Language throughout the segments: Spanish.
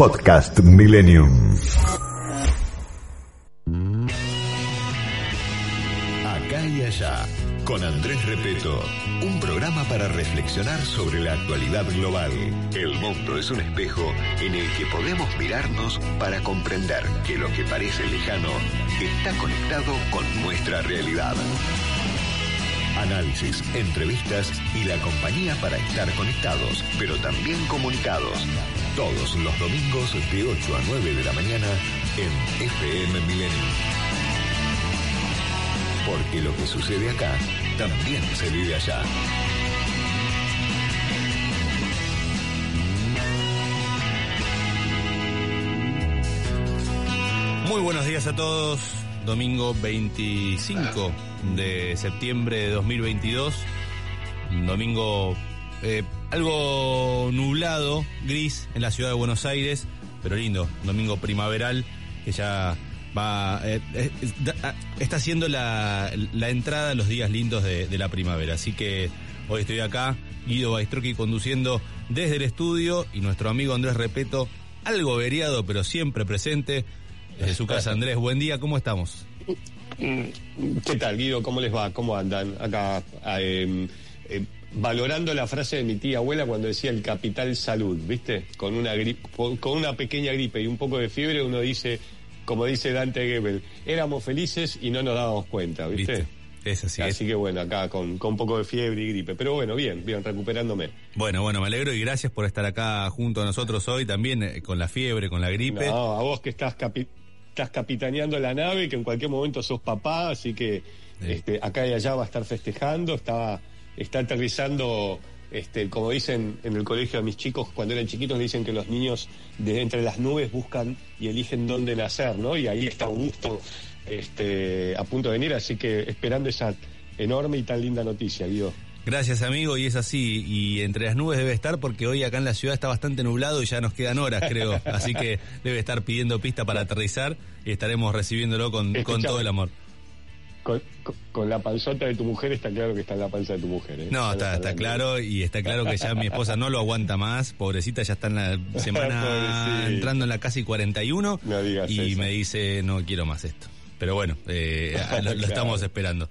Podcast Millennium. Acá y allá, con Andrés Repeto, un programa para reflexionar sobre la actualidad global. El mundo es un espejo en el que podemos mirarnos para comprender que lo que parece lejano está conectado con nuestra realidad. Análisis, entrevistas y la compañía para estar conectados, pero también comunicados. Todos los domingos de 8 a 9 de la mañana en FM Milenio. Porque lo que sucede acá también se vive allá. Muy buenos días a todos. Domingo 25 de septiembre de 2022. Un domingo eh, algo nublado, gris en la ciudad de Buenos Aires, pero lindo. Domingo primaveral que ya va eh, eh, da- está haciendo la, la entrada a los días lindos de, la primavera. Así que hoy estoy acá, Guido Baistroqui conduciendo desde el estudio y nuestro amigo Andrés Repeto, algo veriado pero siempre presente desde su casa. Andrés, buen día, ¿cómo estamos? ¿Qué tal, Guido? ¿Cómo les va? ¿Cómo andan? Acá, eh, eh, valorando la frase de mi tía abuela cuando decía el capital salud, ¿viste? Con una, gripe, con una pequeña gripe y un poco de fiebre, uno dice, como dice Dante Gebel, éramos felices y no nos dábamos cuenta, ¿viste? ¿Viste? Es así. Así que bueno, acá con, con un poco de fiebre y gripe. Pero bueno, bien, bien, recuperándome. Bueno, bueno, me alegro y gracias por estar acá junto a nosotros hoy también eh, con la fiebre, con la gripe. No, a vos que estás, capi- estás capitaneando la nave, que en cualquier momento sos papá, así que Sí. este, acá y allá va a estar festejando, está, está aterrizando, este, como dicen en el colegio a mis chicos, cuando eran chiquitos le dicen que los niños de entre las nubes buscan y eligen dónde nacer, ¿no? Y ahí está Augusto este, a punto de venir, así que esperando esa enorme y tan linda noticia, Guido. Gracias amigo y es así y entre las nubes debe estar porque hoy acá en la ciudad está bastante nublado y ya nos quedan horas creo, así que debe estar pidiendo pista para aterrizar y estaremos recibiéndolo con, con todo el amor. Con, la panzota de tu mujer está claro que está en la panza de tu mujer. ¿eh? No, está, claro y está claro que ya mi esposa no lo aguanta más, pobrecita ya está en la semana entrando en la casi 41 No digas y eso. me dice no quiero más esto. Pero bueno, eh, lo, lo Claro. estamos esperando.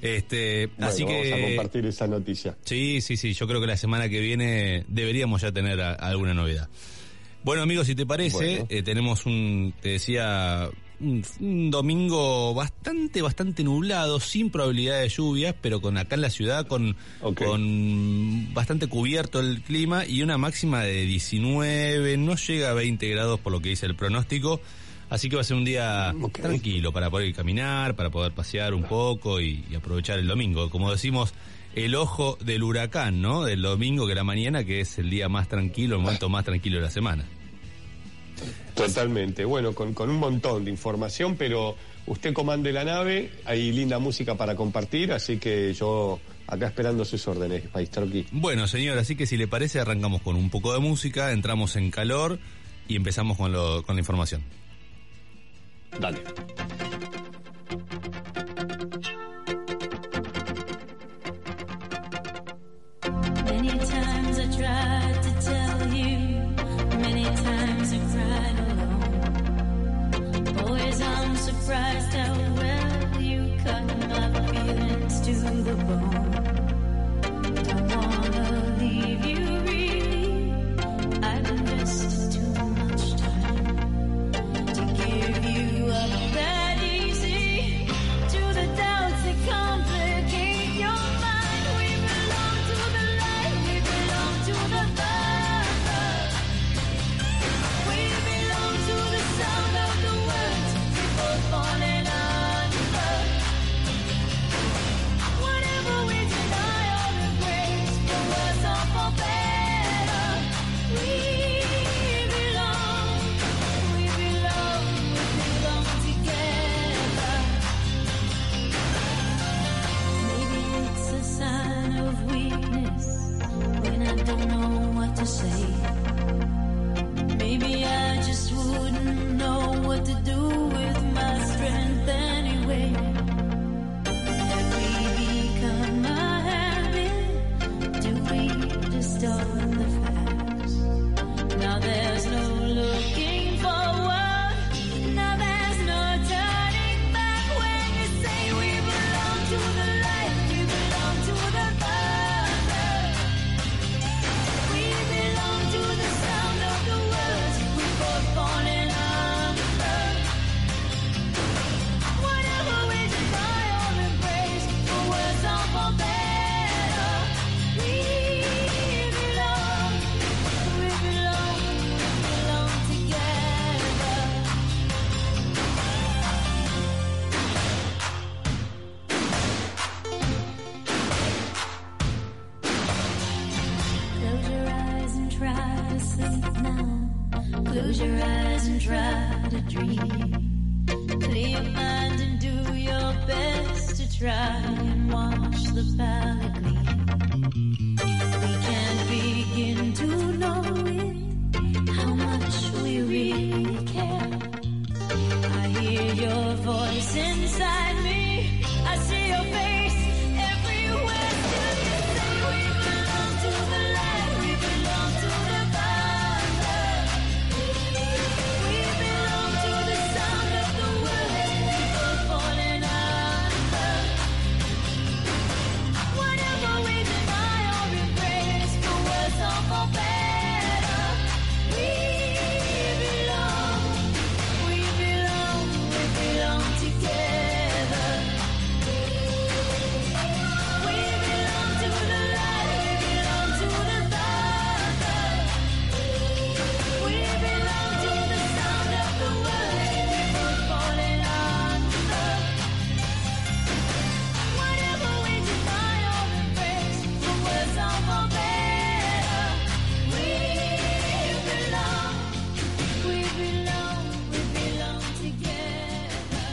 Este, Bueno, así vamos a que compartir esa noticia. Sí, sí, sí, yo creo que la semana que viene deberíamos ya tener a- alguna novedad. Bueno, amigos, si te parece, Bueno. eh, tenemos un, te decía, un, domingo bastante, bastante nublado, sin probabilidad de lluvias, pero con acá en la ciudad con, con bastante cubierto el clima y una máxima de 19, no llega a 20 grados por lo que dice el pronóstico. Así que va a ser un día tranquilo para poder caminar, para poder pasear un poco y, y aprovechar el domingo. Como decimos, el ojo del huracán, ¿no? Del domingo que la mañana, que es el día más tranquilo, el momento más tranquilo de la semana. Totalmente. Bueno, con, con un montón de información, pero usted comande la nave, hay linda música para compartir, así que yo acá esperando sus órdenes, Paistroqui. Bueno, señor, así que si le parece, arrancamos con un poco de música, entramos en calor y empezamos con, lo, con la información. Dale.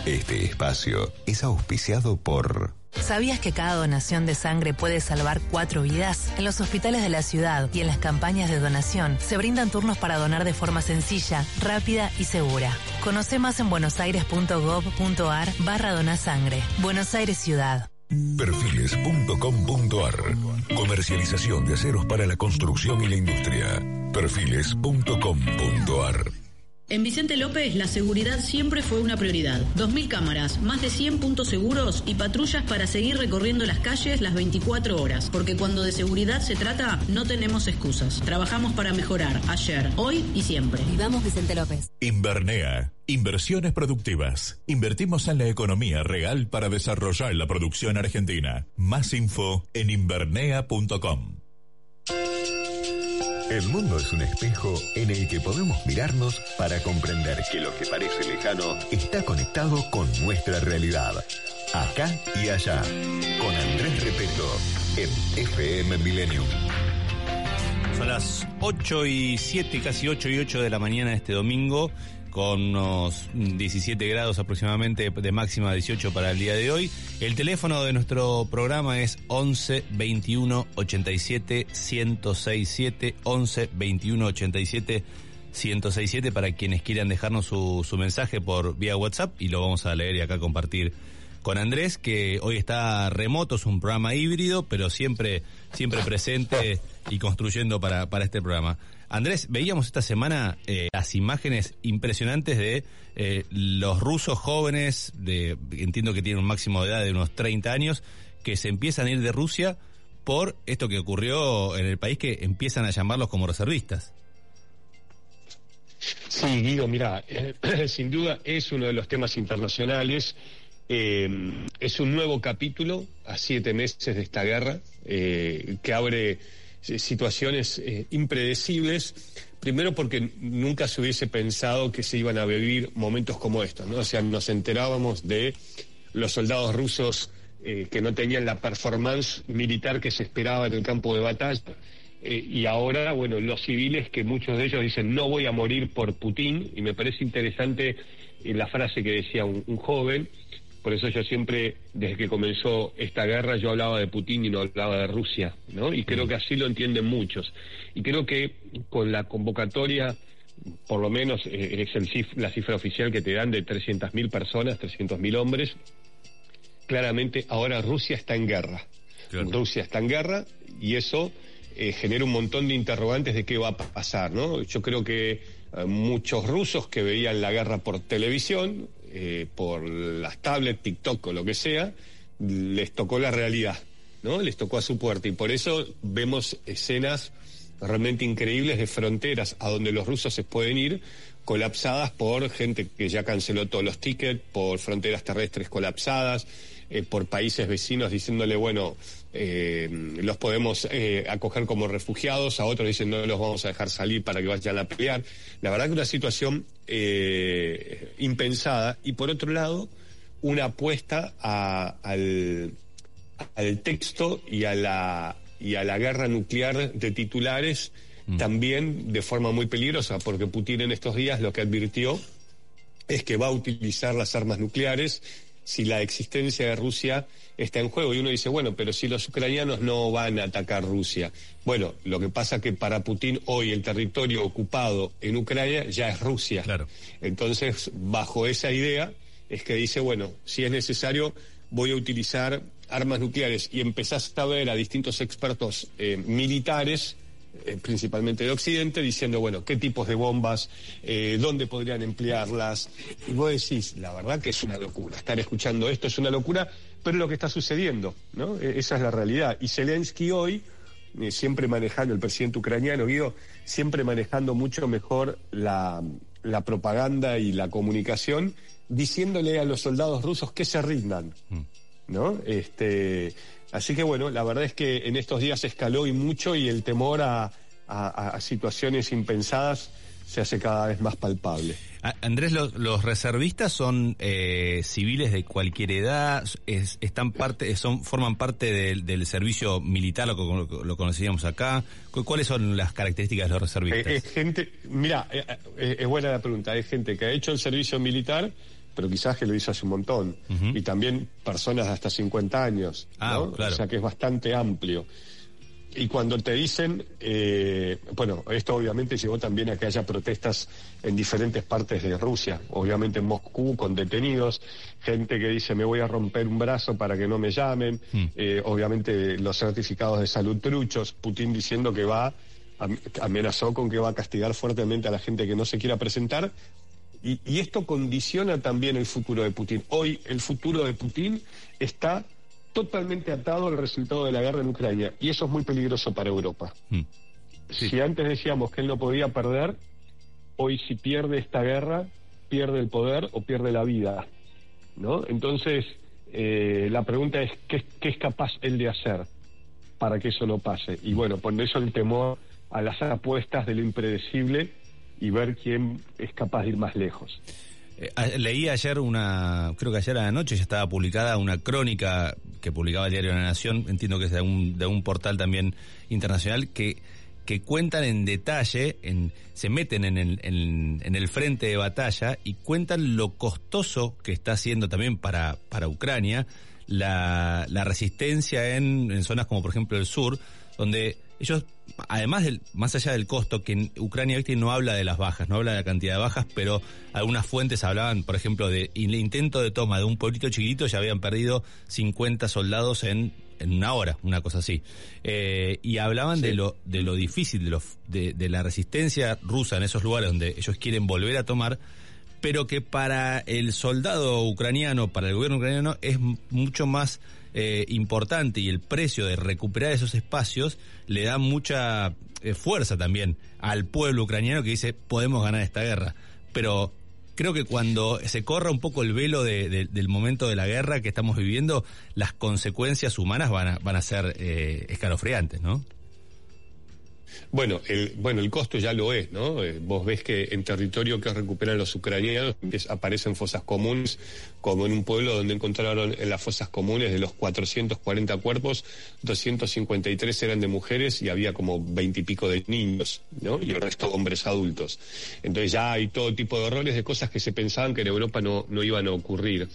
Este espacio es auspiciado por ¿Sabías que cada donación de sangre puede salvar cuatro vidas? En los hospitales de la ciudad y en las campañas de donación se brindan turnos para donar de forma sencilla, rápida y segura. Conoce más en buenosaires.gov.ar barra donasangre. Buenos Aires Ciudad. Perfiles.com.ar Comercialización de aceros para la construcción y la industria. Perfiles.com.ar En Vicente López, la seguridad siempre fue una prioridad. 2.000 cámaras, más de 100 puntos seguros y patrullas para seguir recorriendo las calles las 24 horas. Porque cuando de seguridad se trata, no tenemos excusas. Trabajamos para mejorar ayer, hoy y siempre. Vivamos Vicente López. Invernea. Inversiones productivas. Invertimos en la economía real para desarrollar la producción argentina. Más info en invernea.com. El mundo es un espejo en el que podemos mirarnos para comprender que lo que parece lejano está conectado con nuestra realidad. Acá y allá. Con Andrés Repeto en FM Millennium. Son las 8 y 7, casi 8 y 8 de la mañana de este domingo, con unos 17 grados aproximadamente de máxima 18 para el día de hoy. El teléfono de nuestro programa es 11 21 87 1067 11 21 87 1067 para quienes quieran dejarnos su, su mensaje por vía WhatsApp y lo vamos a leer y acá compartir con Andrés, que hoy está remoto, es un programa híbrido, pero siempre, siempre presente y construyendo para, para este programa. Andrés, veíamos esta semana eh, las imágenes impresionantes de eh, los rusos jóvenes, de entiendo que tienen un máximo de edad de unos 30 años, que se empiezan a ir de Rusia por esto que ocurrió en el país, que empiezan a llamarlos como reservistas. Sí, Guido, mira, eh, sin duda es uno de los temas internacionales. Es un nuevo capítulo a siete meses de esta guerra que abre situaciones eh, impredecibles. Primero porque nunca se hubiese pensado que se iban a vivir momentos como estos, ¿no? O sea, nos enterábamos de los soldados rusos eh, que no tenían la performance militar que se esperaba en el campo de batalla. Eh, y ahora, bueno, los civiles que muchos de ellos dicen no voy a morir por Putin, y me parece interesante eh, la frase que decía un, un joven, por eso yo siempre, desde que comenzó esta guerra, yo hablaba de Putin y no hablaba de Rusia, ¿no? Y creo que así lo entienden muchos. Y creo que con la convocatoria, por lo menos eh, es el cif- la cifra oficial que te dan de 300.000 personas, 300.000 hombres, claramente ahora Rusia está en guerra. Claro. Rusia está en guerra y eso eh, genera un montón de interrogantes de qué va a pasar, ¿no? Yo creo que eh, muchos rusos que veían la guerra por televisión, eh, por las tablets, TikTok o lo que sea, les tocó la realidad, ¿no? Les tocó a su puerta y por eso vemos escenas realmente increíbles de fronteras a donde los rusos se pueden ir colapsadas por gente que ya canceló todos los tickets, por fronteras terrestres colapsadas, eh, por países vecinos diciéndole, bueno, eh, los podemos eh, acoger como refugiados, a otros dicen no los vamos a dejar salir para que vayan a pelear. La verdad que una situación eh, impensada y por otro lado una apuesta a- al, al texto y a la y a la guerra nuclear de titulares también de forma muy peligrosa, porque Putin en estos días lo que advirtió es que va a utilizar las armas nucleares si la existencia de Rusia está en juego. Y uno dice, bueno, pero si los ucranianos no van a atacar Rusia. Bueno, lo que pasa que para Putin hoy el territorio ocupado en Ucrania ya es Rusia. Claro. Entonces, bajo esa idea, es que dice, bueno, si es necesario, voy a utilizar armas nucleares. Y empezás a ver a distintos expertos eh, militares eh, principalmente de Occidente, diciendo, bueno, qué tipos de bombas, eh, dónde podrían emplearlas. Y vos decís, la verdad que es una locura. Estar escuchando esto es una locura, pero es lo que está sucediendo, ¿no? E- esa es la realidad. Y Zelensky hoy, eh, siempre manejando, el presidente ucraniano, Guido, siempre manejando mucho mejor la, la propaganda y la comunicación, diciéndole a los soldados rusos que se rindan. ¿no? Este, así que bueno, la verdad es que en estos días escaló y mucho y el temor a, a- a situaciones impensadas se hace cada vez más palpable. Andrés, los, los reservistas son eh, civiles de cualquier edad, es- están parte, son, forman parte del, del servicio militar, lo, que- lo conocíamos acá. ¿Cu- ¿Cuáles son las características de los reservistas? Eh, es gente, mira, eh, es buena la pregunta, es gente que ha hecho el servicio militar, pero quizás que lo hizo hace un montón, y también personas de hasta 50 años, Ah, ¿no? claro. o sea que es bastante amplio. Y cuando te dicen, eh, bueno, esto obviamente llevó también a que haya protestas en diferentes partes de Rusia, obviamente en Moscú con detenidos, gente que dice me voy a romper un brazo para que no me llamen, eh, obviamente los certificados de salud truchos, Putin diciendo que va, am- amenazó con que va a castigar fuertemente a la gente que no se quiera presentar, y, y esto condiciona también el futuro de Putin. Hoy el futuro de Putin está totalmente atado al resultado de la guerra en Ucrania y eso es muy peligroso para Europa. Mm. Si antes decíamos que él no podía perder, hoy si pierde esta guerra, pierde el poder o pierde la vida. ¿no? Entonces, eh, la pregunta es, ¿qué, ¿qué es capaz él de hacer para que eso no pase? Y bueno, por eso el temor a las apuestas de lo impredecible y ver quién es capaz de ir más lejos. Eh, leí ayer una, creo que ayer a la noche ya estaba publicada una crónica que publicaba el diario La Nación, entiendo que es de un, de un portal también internacional, que, que cuentan en detalle, en, se meten en el, en, en el frente de batalla y cuentan lo costoso que está haciendo también para, para Ucrania la, la resistencia en, en zonas como por ejemplo el sur, donde ellos, además del, más allá del costo, que Ucrania ¿viste? no habla de las bajas, no habla de la cantidad de bajas, pero algunas fuentes hablaban, por ejemplo, de el intento de toma de un pueblito chiquitito, ya habían perdido 50 soldados en, en una hora, una cosa así. Eh, y hablaban de lo, de lo difícil, de, lo, de, de la resistencia rusa en esos lugares donde ellos quieren volver a tomar, pero que para el soldado ucraniano, para el gobierno ucraniano, es mucho más eh, importante y el precio de recuperar esos espacios le da mucha eh, fuerza también al pueblo ucraniano que dice podemos ganar esta guerra. Pero creo que cuando se corra un poco el velo de- de- del momento de la guerra que estamos viviendo, las consecuencias humanas van a, van a ser eh, escalofriantes, ¿no? Bueno, el, bueno, el costo ya lo es, ¿no? Eh, vos ves que en territorio que recuperan los ucranianos aparecen fosas comunes, como en un pueblo donde encontraron en las fosas comunes de los 440 cuerpos, 253 eran de mujeres y había como 20 y pico de niños, ¿no? Y el resto hombres adultos. Entonces ya hay todo tipo de errores de cosas que se pensaban que en Europa no, no iban a ocurrir.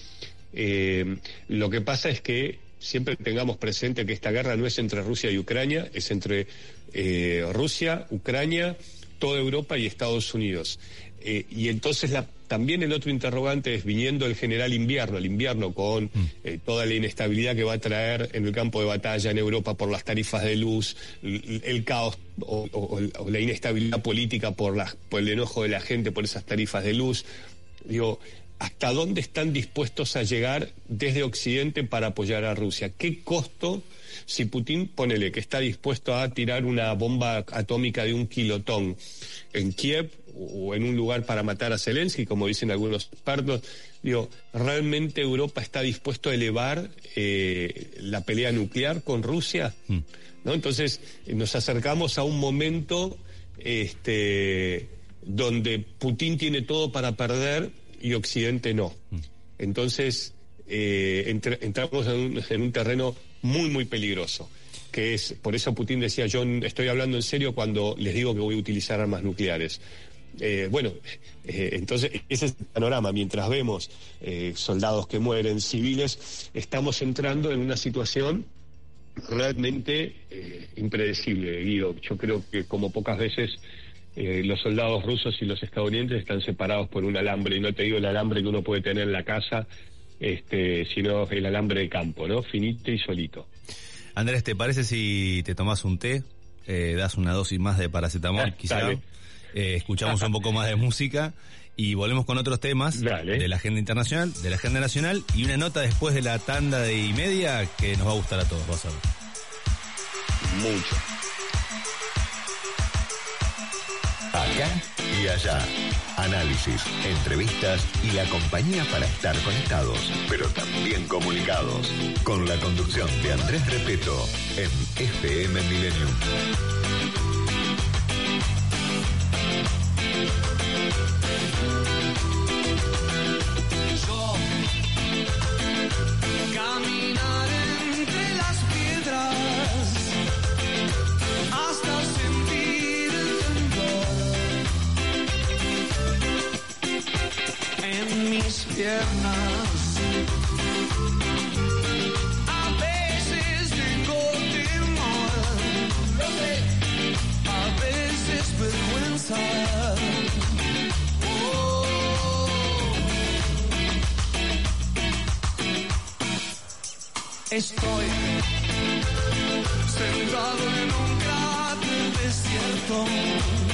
Eh, lo que pasa es que siempre tengamos presente que esta guerra no es entre Rusia y Ucrania, es entre eh, Rusia, Ucrania, toda Europa y Estados Unidos. Eh, y entonces la- también el otro interrogante es viniendo el general invierno, el invierno con eh, toda la inestabilidad que va a traer en el campo de batalla en Europa por las tarifas de luz, el, el caos o, o- o la inestabilidad política por, las, por el enojo de la gente por esas tarifas de luz. Digo, ¿hasta dónde están dispuestos a llegar desde Occidente para apoyar a Rusia? ¿Qué costo, si Putin, ponele que está dispuesto a tirar una bomba atómica de un kilotón en Kiev o en un lugar para matar a Zelensky, como dicen algunos expertos, digo, ¿realmente Europa está dispuesto a elevar eh, la pelea nuclear con Rusia? ¿No? Entonces, nos acercamos a un momento este, donde Putin tiene todo para perder y Occidente no. Entonces, eh, entra- entramos en un, en un terreno muy, muy peligroso. que es, por eso Putin decía, yo estoy hablando en serio cuando les digo que voy a utilizar armas nucleares. Eh, bueno, eh, entonces ese es el panorama. Mientras vemos eh, soldados que mueren, civiles, estamos entrando en una situación realmente impredecible, Guido. Yo creo que como pocas veces eh, los soldados rusos y los estadounidenses están separados por un alambre, y no te digo el alambre que uno puede tener en la casa, este, sino el alambre de campo, ¿no? Finito y solito. Andrés, ¿te parece si te tomas un té? eh, das una dosis más de paracetamol, Ah, quizá. eh, escuchamos un poco más de música y volvemos con otros temas Dale. de la agenda internacional, de la agenda nacional y una nota después de la tanda de y media que nos va a gustar a todos, vas a ver. Mucho. Y allá. Análisis, entrevistas y la compañía para estar conectados, pero también comunicados. Con la conducción de Andrés Repeto en FM Millennium. En mis piernas. A veces tengo temor, a veces vergüenza. Oh. Estoy sentado en un cráter desierto.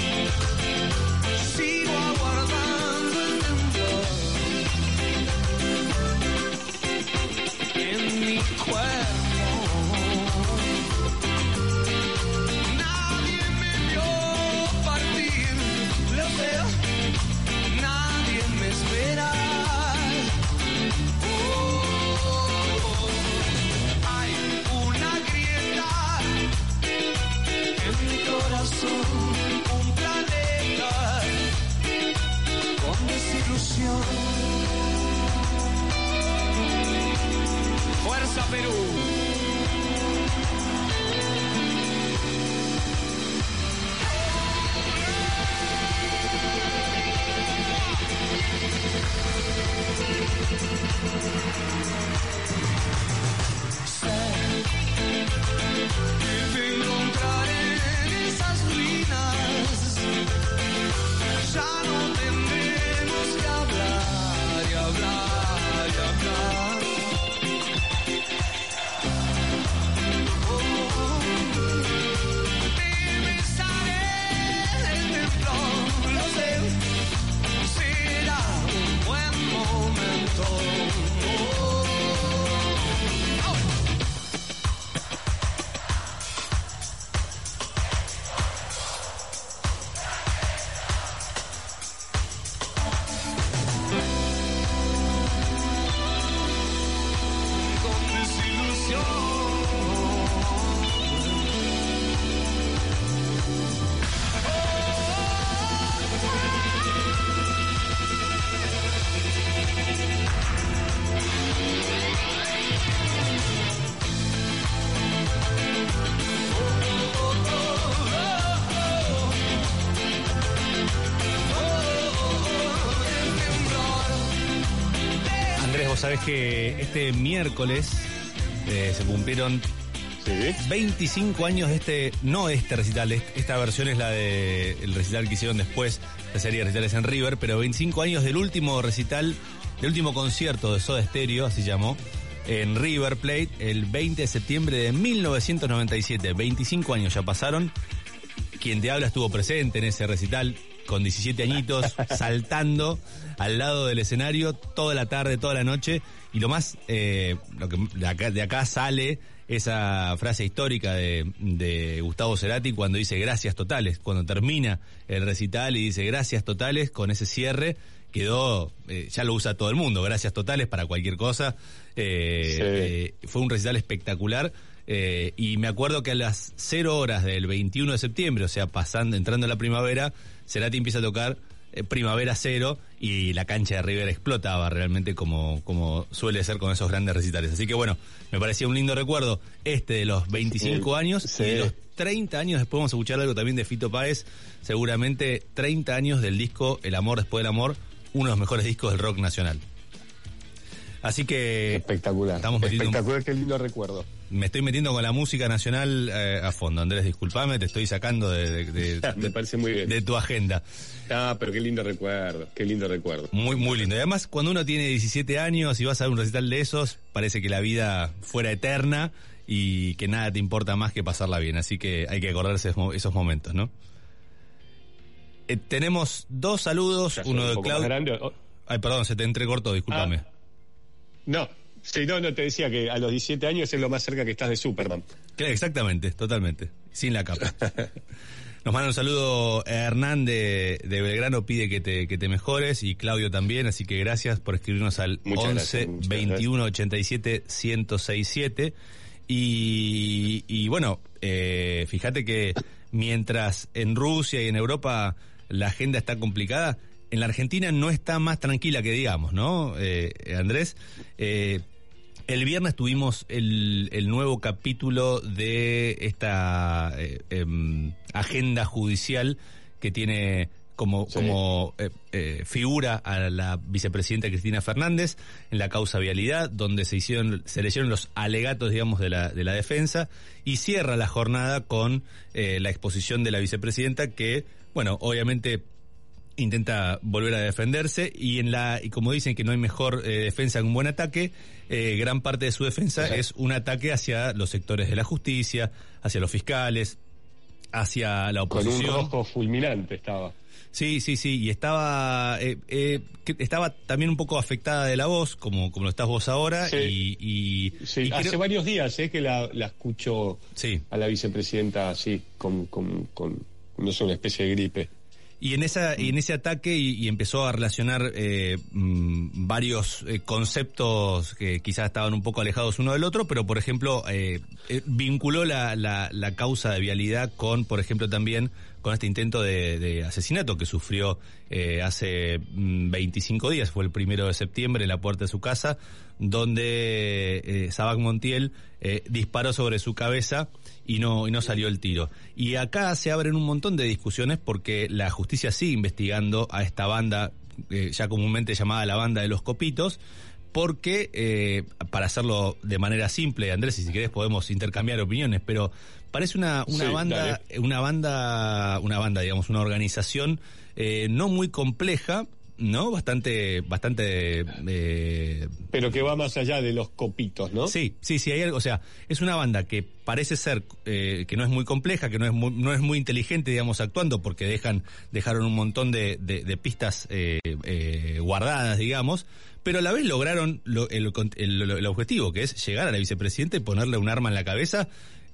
Sabés que este miércoles eh, se cumplieron ¿Sí? 25 años de este, no este recital, est- esta versión es la de el recital que hicieron después, la serie de recitales en River, pero 25 años del último recital, del último concierto de Soda Stereo, así llamó, en River Plate, el 20 de septiembre de 1997. 25 años ya pasaron. Quien te habla estuvo presente en ese recital con 17 añitos, saltando al lado del escenario toda la tarde, toda la noche. Y lo más, eh, lo que de acá, de acá sale esa frase histórica de, de Gustavo Cerati cuando dice gracias totales, cuando termina el recital y dice gracias totales con ese cierre. Quedó, eh, ya lo usa todo el mundo, gracias totales para cualquier cosa. Eh, Sí. eh, fue un recital espectacular. Eh, y me acuerdo que a las 0 horas del 21 de septiembre, o sea, pasando, entrando la primavera, Cerati empieza a tocar eh, primavera cero y la cancha de River explotaba realmente como, como suele ser con esos grandes recitales. Así que bueno, me parecía un lindo recuerdo este de los 25 Sí, años sí. y de los 30 años, después vamos a escuchar algo también de Fito Páez, seguramente 30 años del disco El amor después del amor, uno de los mejores discos del rock nacional. Así que Espectacular. Estamos metiendo un- Espectacular, qué lindo recuerdo. Me estoy metiendo con la música nacional eh, a fondo. Andrés, disculpame, te estoy sacando de, de- de- Me parece muy bien. de tu agenda. Ah, pero qué lindo recuerdo, qué lindo recuerdo. Muy, muy lindo. Y además, cuando uno tiene 17 años y vas a un recital de esos, parece que la vida fuera eterna y que nada te importa más que pasarla bien. Así que hay que acordarse de esos mo- esos momentos, ¿no? Eh, tenemos dos saludos, uno un de Claudio. Ay, perdón, se te entrecortó, discúlpame. Ah. No, sí, no, no, te decía que a los 17 años es lo más cerca que estás de Superman. Claro, Exactamente, totalmente. Sin la capa. Nos manda un saludo a Hernán de, de Belgrano, pide que te, que te mejores y Claudio también, así que gracias por escribirnos al Muchas 11 gracias, muchas 21 87 1067. Y, y bueno, eh, fíjate que mientras en Rusia y en Europa la agenda está complicada, en la Argentina no está más tranquila que digamos, ¿no, eh, Andrés? Eh, el viernes tuvimos el, el nuevo capítulo de esta eh, em, agenda judicial que tiene como, Sí. como figura a la vicepresidenta Cristina Fernández en la causa vialidad, donde se hicieron, se leyeron los alegatos, digamos, de la, de la defensa, y cierra la jornada con la exposición de la vicepresidenta que, bueno, obviamente intenta volver a defenderse y en la y como dicen que no hay mejor eh, defensa que un buen ataque eh, gran parte de su defensa Exacto. es un ataque hacia los sectores de la justicia hacia los fiscales hacia la Con un oposición rojo fulminante estaba. sí sí sí y estaba eh, estaba también un poco afectada de la voz como como lo estás vos ahora Sí. y, y- Sí, y hace creo- varios días eh, que la, la escucho sí a la vicepresidenta así, con, con, con no sé, una especie de gripe. Y en esa y en ese ataque y, empezó a relacionar eh, mm, varios eh, conceptos que quizás estaban un poco alejados uno del otro, pero por ejemplo eh, eh, vinculó la, la, la causa de vialidad con, por ejemplo, también con este intento de, de asesinato que sufrió eh, hace mm, 25 días, fue el primero de septiembre en la puerta de su casa, donde eh, Sabac Montiel eh, disparó sobre su cabeza y no, y no salió el tiro. Y acá se abren un montón de discusiones porque la justicia sigue investigando a esta banda, eh, ya comúnmente llamada la banda de los copitos, porque, eh, para hacerlo de manera simple, Andrés, y si querés podemos intercambiar opiniones, pero parece una, una Sí, banda, dale. una banda, una banda, digamos, una organización eh, no muy compleja, ¿no? Bastante, bastante eh, Pero que va más allá de los copitos, ¿no? Sí, sí, sí, hay algo, o sea, es una banda que parece ser eh, que no es muy compleja, que no es muy, no es muy inteligente, digamos, actuando, porque dejan, dejaron un montón de, de- de pistas eh, eh, guardadas, digamos, pero a la vez lograron lo- el, el- el objetivo, que es llegar a la vicepresidenta y ponerle un arma en la cabeza,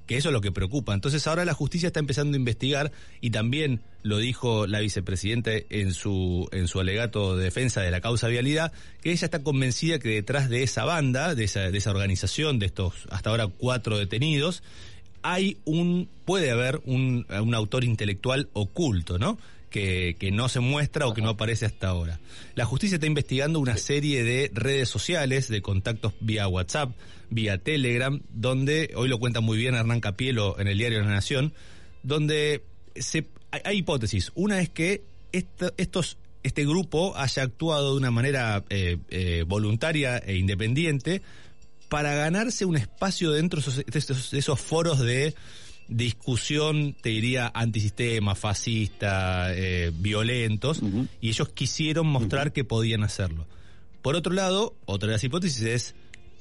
que eso es lo que preocupa. Entonces ahora la justicia está empezando a investigar y también lo dijo la vicepresidenta en su en su alegato de defensa de la causa vialidad, que ella está convencida que detrás de esa banda, de esa, de esa organización, de estos hasta ahora cuatro detenidos, hay un, puede haber un, un autor intelectual oculto, ¿no? Que, que no se muestra o que no aparece hasta ahora. La justicia está investigando una serie de redes sociales, de contactos vía WhatsApp, vía Telegram, donde, hoy lo cuenta muy bien Hernán Capielo en el diario La Nación, donde se, hay, hay hipótesis. Una es que esta- estos, este grupo haya actuado de una manera eh, eh, voluntaria e independiente para ganarse un espacio dentro de esos, de esos- de esos foros de discusión, te diría, antisistema, fascista, eh, violentos, y ellos quisieron mostrar que podían hacerlo. Por otro lado, otra de las hipótesis es,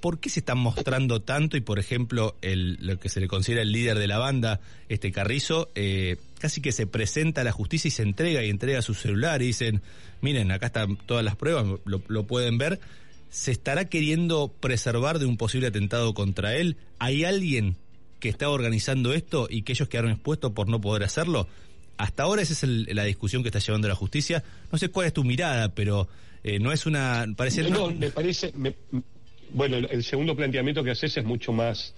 ¿por qué se están mostrando tanto? Y por ejemplo, el, lo que se le considera el líder de la banda, este Carrizo, eh, casi que se presenta a la justicia y se entrega y entrega su celular y dicen, miren, acá están todas las pruebas, lo, lo pueden ver. ¿Se estará queriendo preservar de un posible atentado contra él? ¿Hay alguien que está organizando esto y que ellos quedaron expuestos por no poder hacerlo? Hasta ahora esa es el- la discusión que está llevando la justicia. No sé cuál es tu mirada, pero eh, no es una... Parece No, me parece. me- bueno, el, segundo planteamiento que haces es mucho más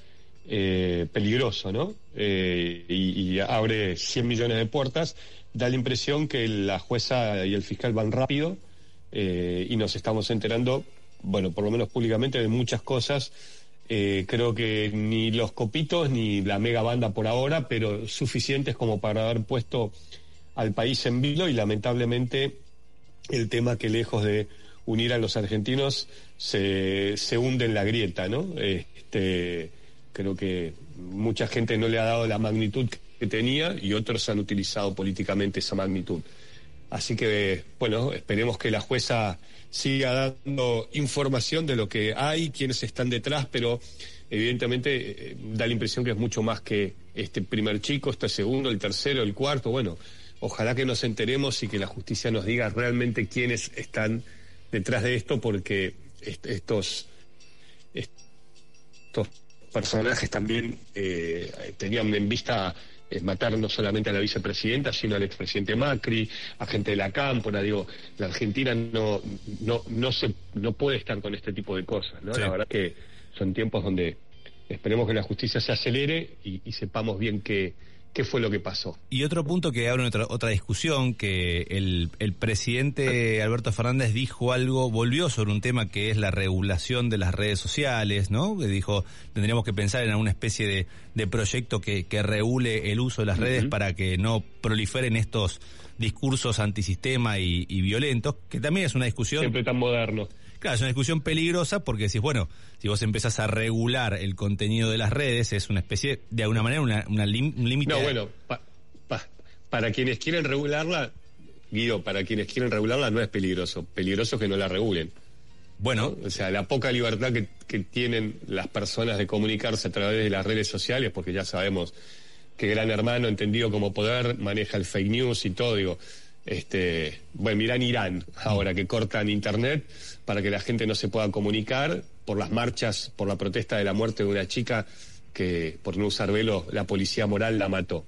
eh, peligroso, ¿no? Eh, y, abre 100 millones de puertas. da la impresión que la jueza y el fiscal van rápido eh, y nos estamos enterando, bueno, por lo menos públicamente, de muchas cosas. Creo que ni los copitos ni la mega banda por ahora, pero suficientes como para haber puesto al país en vilo y lamentablemente el tema que lejos de unir a los argentinos se, se hunde en la grieta, ¿no? Este, creo que mucha gente no le ha dado la magnitud que tenía y otros han utilizado políticamente esa magnitud. Así que, bueno, esperemos que la jueza siga dando información de lo que hay, quiénes están detrás, pero evidentemente eh, da la impresión que es mucho más que este primer chico, este segundo, el tercero, el cuarto. Bueno, ojalá que nos enteremos y que la justicia nos diga realmente quiénes están detrás de esto, porque estos, estos personajes también eh, tenían en vista eh, matar no solamente a la vicepresidenta, sino al expresidente Macri, a gente de la cámpora, digo, la Argentina no, no, no se, no puede estar con este tipo de cosas, ¿no? Sí. La verdad que son tiempos donde esperemos que la justicia se acelere y, y sepamos bien qué, qué fue lo que pasó. Y otro punto que abre otra, otra discusión, que el, el presidente Alberto Fernández dijo algo, volvió sobre un tema que es la regulación de las redes sociales, ¿no? Que dijo, tendríamos que pensar en alguna especie de, de proyecto que, que regule el uso de las redes para que no proliferen estos discursos antisistema y, y violentos, que también es una discusión... Siempre tan moderno. Claro, es una discusión peligrosa porque decís, bueno, si vos empezás a regular el contenido de las redes, es una especie, de alguna manera, una, una lim- un límite... No, bueno, pa- pa- para quienes quieren regularla, Guido, para quienes quieren regularla no es peligroso. Peligroso es que no la regulen. Bueno, O sea, la poca libertad que, que tienen las personas de comunicarse a través de las redes sociales, porque ya sabemos que Gran Hermano, entendido como poder, maneja el fake news y todo, digo, este, bueno, mirá en Irán ahora que cortan internet para que la gente no se pueda comunicar por las marchas, por la protesta de la muerte de una chica que por no usar velo la policía moral la mató.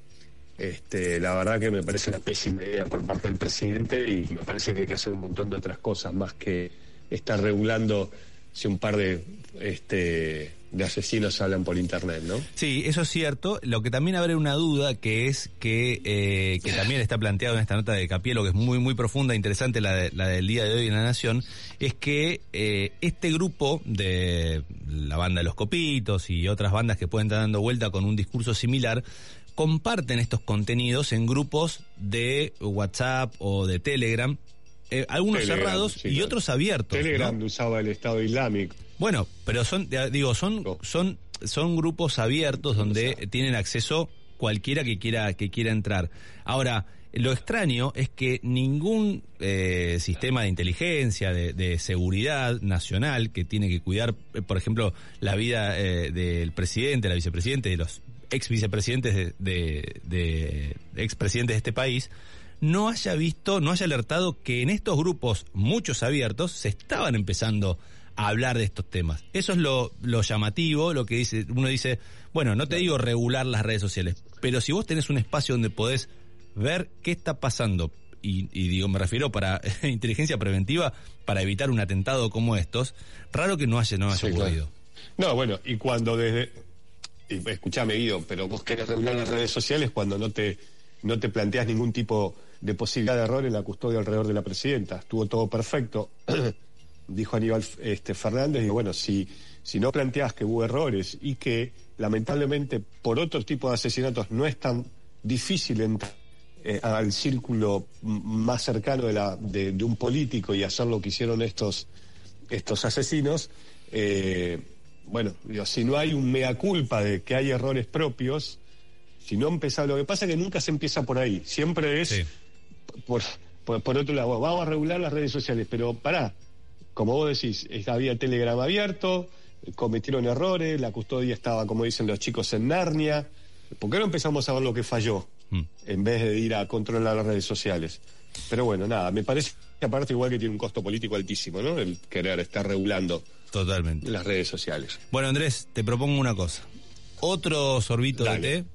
Este, la verdad que me parece una pésima idea por parte del presidente y me parece que hay que hacer un montón de otras cosas más que estar regulando si un par de este de asesinos hablan por internet, ¿no? Sí, eso es cierto. Lo que también abre una duda, que es que, eh, que también está planteado en esta nota de Capielo, que es muy, muy profunda e interesante, la, de- la del día de hoy en La Nación, es que eh, este grupo de la banda de los Copitos y otras bandas que pueden estar dando vuelta con un discurso similar, comparten estos contenidos en grupos de WhatsApp o de Telegram, eh, algunos Telegram, cerrados sí, y claro. otros abiertos. Telegram usaba el Estado Islámico. Bueno, pero son, digo, son, son, son grupos abiertos donde tienen acceso cualquiera que quiera, que quiera entrar. Ahora, lo extraño es que ningún eh, sistema de inteligencia, de, de seguridad nacional que tiene que cuidar, eh, por ejemplo, la vida eh, del presidente, la vicepresidente, de los ex vicepresidentes de, de, de expresidentes de este país, no haya visto, no haya alertado que en estos grupos, muchos abiertos, se estaban empezando a hablar de estos temas. Eso es lo, lo llamativo, lo que dice, uno dice, bueno, no te digo regular las redes sociales, pero si vos tenés un espacio donde podés ver qué está pasando, y, y digo, me refiero para inteligencia preventiva, para evitar un atentado como estos, raro que no haya, no haya Sí, claro. ocurrido. No, bueno, y cuando desde... Y, escuchame, Guido, pero vos querés regular las redes sociales cuando no te, no te planteas ningún tipo de posibilidad de error en la custodia alrededor de la presidenta. Estuvo todo perfecto. Dijo Aníbal este, Fernández, y bueno, si, si no planteas que hubo errores y que lamentablemente por otro tipo de asesinatos no es tan difícil entrar eh, al círculo más cercano de, la, de, de un político y hacer lo que hicieron estos, estos asesinos, eh, bueno, digo, si no hay un mea culpa de que hay errores propios, si no empezar, lo que pasa es que nunca se empieza por ahí, siempre es Sí. por, por, por otro lado, vamos a regular las redes sociales, pero pará, como vos decís, había Telegram abierto, cometieron errores, la custodia estaba, como dicen los chicos, en Narnia. ¿Por qué no empezamos a ver lo que falló Mm. en vez de ir a controlar las redes sociales? Pero bueno, nada, me parece que aparte igual que tiene un costo político altísimo, ¿no? El querer estar regulando Totalmente. las redes sociales. Bueno, Andrés, te propongo una cosa. Otro sorbito Dale. de té.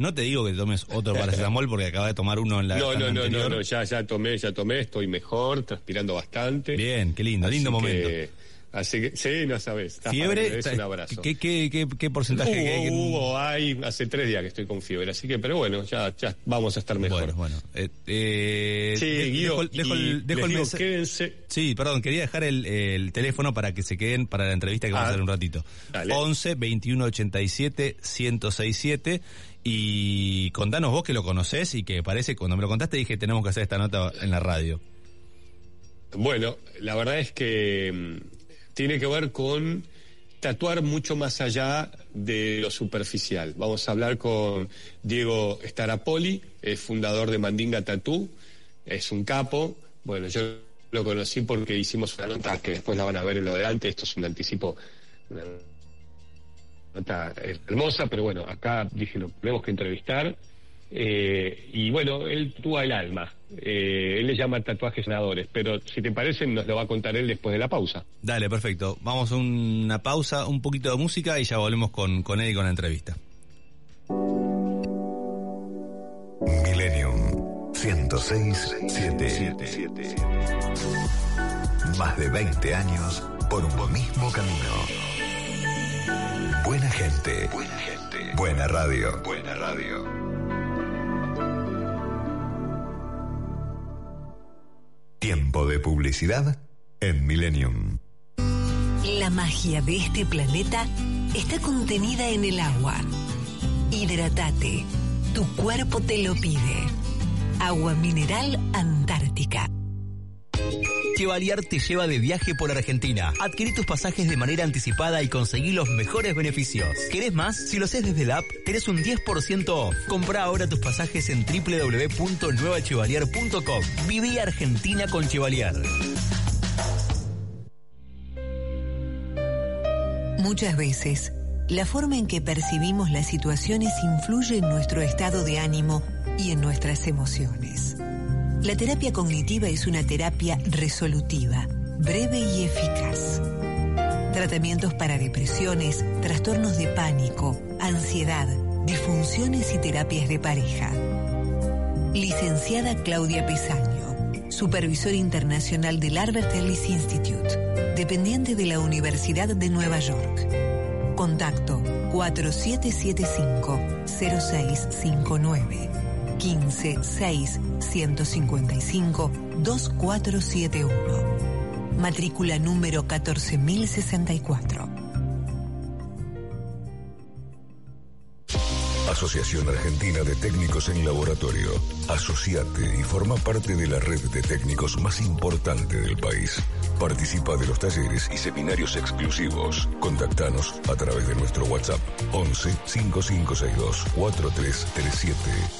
No te digo que tomes otro paracetamol porque acabas de tomar uno en la No, no, no, no, no, ya, ya tomé, ya tomé, estoy mejor, transpirando bastante. Bien, qué lindo, Así lindo que, momento. Así que, sí, no sabes. ¿Fiebre? des un abrazo. ¿Qué, qué, qué, qué porcentaje Hubo, hay? hubo, hay, hace tres días que estoy con fiebre, así que, pero bueno, ya, ya vamos a estar mejor. Bueno, bueno. Eh, eh, Sí, de- Guido, dejo, el, dejo el digo, quédense. Sí, perdón, quería dejar el, el teléfono para que se queden para la entrevista que vamos Ah, a hacer un ratito. dale. 11 21 87 1067 y contanos vos que lo conocés y que parece, cuando me lo contaste dije tenemos que hacer esta nota en la radio. Bueno, la verdad es que mm, tiene que ver con tatuar mucho más allá de lo superficial. Vamos a hablar con Diego Starapoli, es fundador de Mandinga Tatú, es un capo. Bueno, yo lo conocí porque hicimos una nota que después la van a ver en lo de antes, esto es un anticipo, nota hermosa, pero bueno, acá dije, lo tenemos que entrevistar. Eh, y bueno, él tatúa el alma. Eh, él le llama tatuajes sanadores, pero si te parece nos lo va a contar él después de la pausa. Dale, perfecto. Vamos a una pausa, un poquito de música y ya volvemos con, con él y con la entrevista. Millennium 106.7 Más de 20 años por un mismo camino. Buena gente. Buena gente. Buena radio. Buena radio. Tiempo de publicidad en Millennium. La magia de este planeta está contenida en el agua. Hidratate. Tu cuerpo te lo pide. Agua mineral Antártica. Chevalier te lleva de viaje por Argentina. Adquirí tus pasajes de manera anticipada y conseguí los mejores beneficios. ¿Querés más? Si lo haces desde la app, tenés un 10% off. Compra ahora tus pasajes en www.nuevachevalier.com. Viví Argentina con Chevalier. Muchas veces, la forma en que percibimos las situaciones influye en nuestro estado de ánimo y en nuestras emociones. La terapia cognitiva es una terapia resolutiva, breve y eficaz. Tratamientos para depresiones, trastornos de pánico, ansiedad, disfunciones y terapias de pareja. Licenciada Claudia Pesaño, supervisor internacional del Albert Ellis Institute, dependiente de la Universidad de Nueva York. Contacto 4775-0659 15 6 155 2471. Matrícula número 14064. Asociación Argentina de Técnicos en Laboratorio. Asociate y forma parte de la red de técnicos más importante del país. Participa de los talleres y seminarios exclusivos. Contactanos a través de nuestro WhatsApp 11 5562 4337.